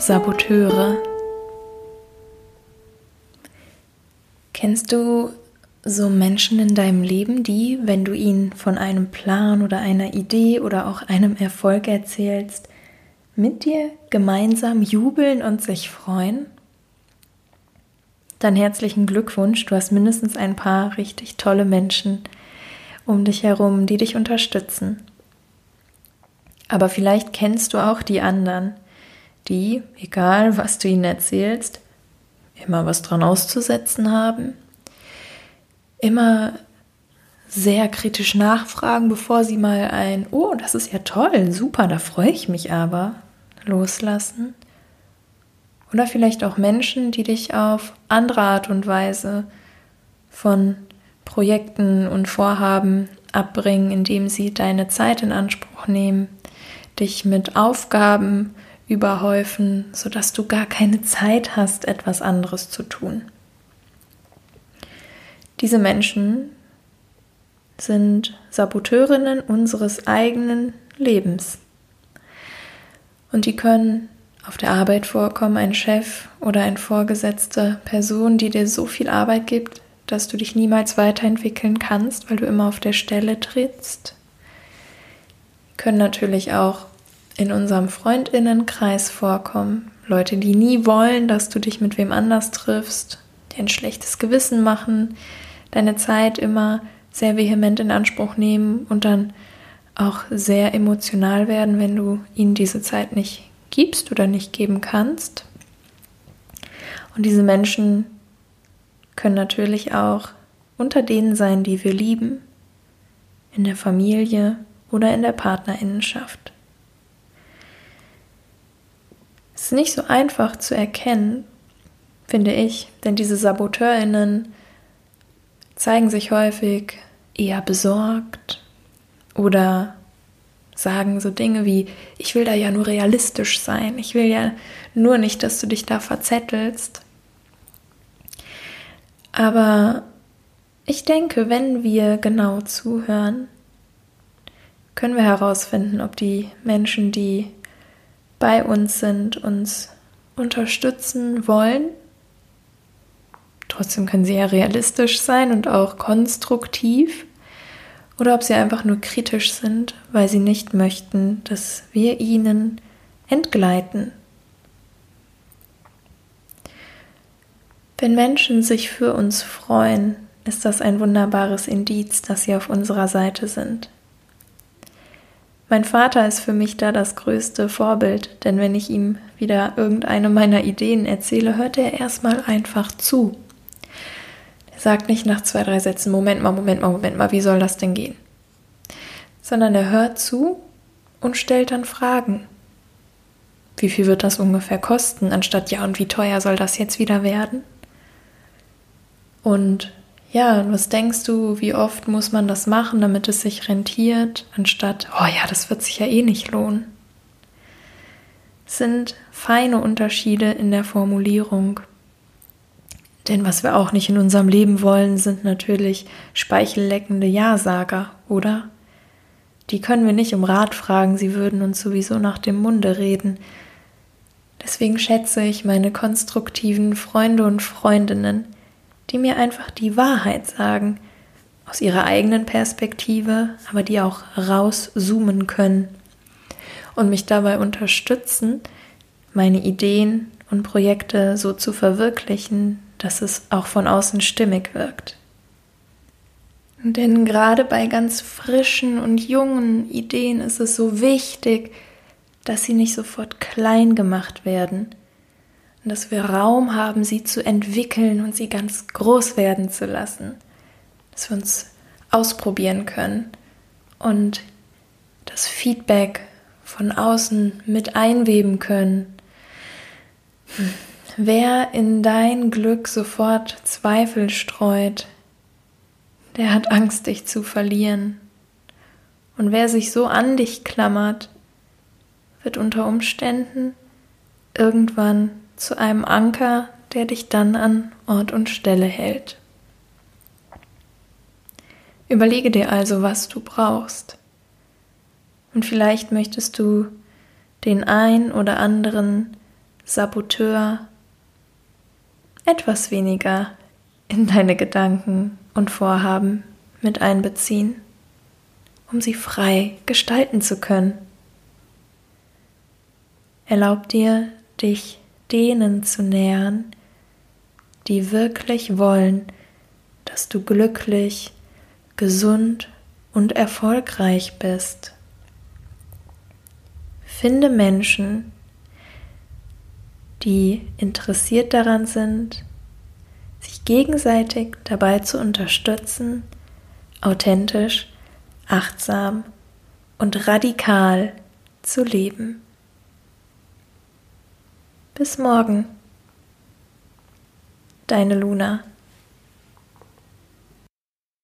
Saboteure. Kennst du so Menschen in deinem Leben, die, wenn du ihnen von einem Plan oder einer Idee oder auch einem Erfolg erzählst, mit dir gemeinsam jubeln und sich freuen? Dann herzlichen Glückwunsch, du hast mindestens ein paar richtig tolle Menschen um dich herum, die dich unterstützen. Aber vielleicht kennst du auch die anderen, die, egal was du ihnen erzählst, immer was dran auszusetzen haben, immer sehr kritisch nachfragen, bevor sie mal ein, oh, das ist ja toll, super, da freue ich mich aber, loslassen. Oder vielleicht auch Menschen, die dich auf andere Art und Weise von Projekten und Vorhaben abbringen, indem sie deine Zeit in Anspruch nehmen, dich mit Aufgaben überhäufen, sodass du gar keine Zeit hast, etwas anderes zu tun. Diese Menschen sind Saboteurinnen unseres eigenen Lebens. Und die können auf der Arbeit vorkommen, ein Chef oder ein vorgesetzte Person, die dir so viel Arbeit gibt, dass du dich niemals weiterentwickeln kannst, weil du immer auf der Stelle trittst. Die können natürlich auch in unserem Freundinnenkreis vorkommen. Leute, die nie wollen, dass du dich mit wem anders triffst, die ein schlechtes Gewissen machen, deine Zeit immer sehr vehement in Anspruch nehmen und dann auch sehr emotional werden, wenn du ihnen diese Zeit nicht gibst oder nicht geben kannst. Und diese Menschen können natürlich auch unter denen sein, die wir lieben, in der Familie oder in der Partnerinnenschaft. Es ist nicht so einfach zu erkennen, finde ich, denn diese Saboteurinnen zeigen sich häufig eher besorgt oder sagen so Dinge wie, ich will da ja nur realistisch sein, ich will ja nur nicht, dass du dich da verzettelst. Aber ich denke, wenn wir genau zuhören, können wir herausfinden, ob die Menschen, die bei uns sind, uns unterstützen wollen. Trotzdem können sie ja realistisch sein und auch konstruktiv. Oder ob sie einfach nur kritisch sind, weil sie nicht möchten, dass wir ihnen entgleiten. Wenn Menschen sich für uns freuen, ist das ein wunderbares Indiz, dass sie auf unserer Seite sind. Mein Vater ist für mich da das größte Vorbild, denn wenn ich ihm wieder irgendeine meiner Ideen erzähle, hört er erstmal einfach zu. Er sagt nicht nach zwei, drei Sätzen, Moment mal, Moment mal, Moment mal, wie soll das denn gehen? Sondern er hört zu und stellt dann Fragen. Wie viel wird das ungefähr kosten, anstatt ja, und wie teuer soll das jetzt wieder werden? Und ja, was denkst du, wie oft muss man das machen, damit es sich rentiert, anstatt, oh ja, das wird sich ja eh nicht lohnen. Sind feine Unterschiede in der Formulierung. Denn was wir auch nicht in unserem Leben wollen, sind natürlich speichelleckende Ja-Sager, oder? Die können wir nicht um Rat fragen, sie würden uns sowieso nach dem Munde reden. Deswegen schätze ich meine konstruktiven Freunde und Freundinnen, die mir einfach die Wahrheit sagen, aus ihrer eigenen Perspektive, aber die auch rauszoomen können und mich dabei unterstützen, meine Ideen und Projekte so zu verwirklichen, dass es auch von außen stimmig wirkt. Denn gerade bei ganz frischen und jungen Ideen ist es so wichtig, dass sie nicht sofort klein gemacht werden, und dass wir Raum haben, sie zu entwickeln und sie ganz groß werden zu lassen. Dass wir uns ausprobieren können und das Feedback von außen mit einweben können. Wer in dein Glück sofort Zweifel streut, der hat Angst, dich zu verlieren. Und wer sich so an dich klammert, wird unter Umständen irgendwann zu einem Anker, der dich dann an Ort und Stelle hält. Überlege dir also, was du brauchst. Und vielleicht möchtest du den ein oder anderen Saboteur etwas weniger in deine Gedanken und Vorhaben mit einbeziehen, um sie frei gestalten zu können. Erlaub dir, dich denen zu nähern, die wirklich wollen, dass du glücklich, gesund und erfolgreich bist. Finde Menschen, die interessiert daran sind, sich gegenseitig dabei zu unterstützen, authentisch, achtsam und radikal zu leben. Bis morgen, deine Luna.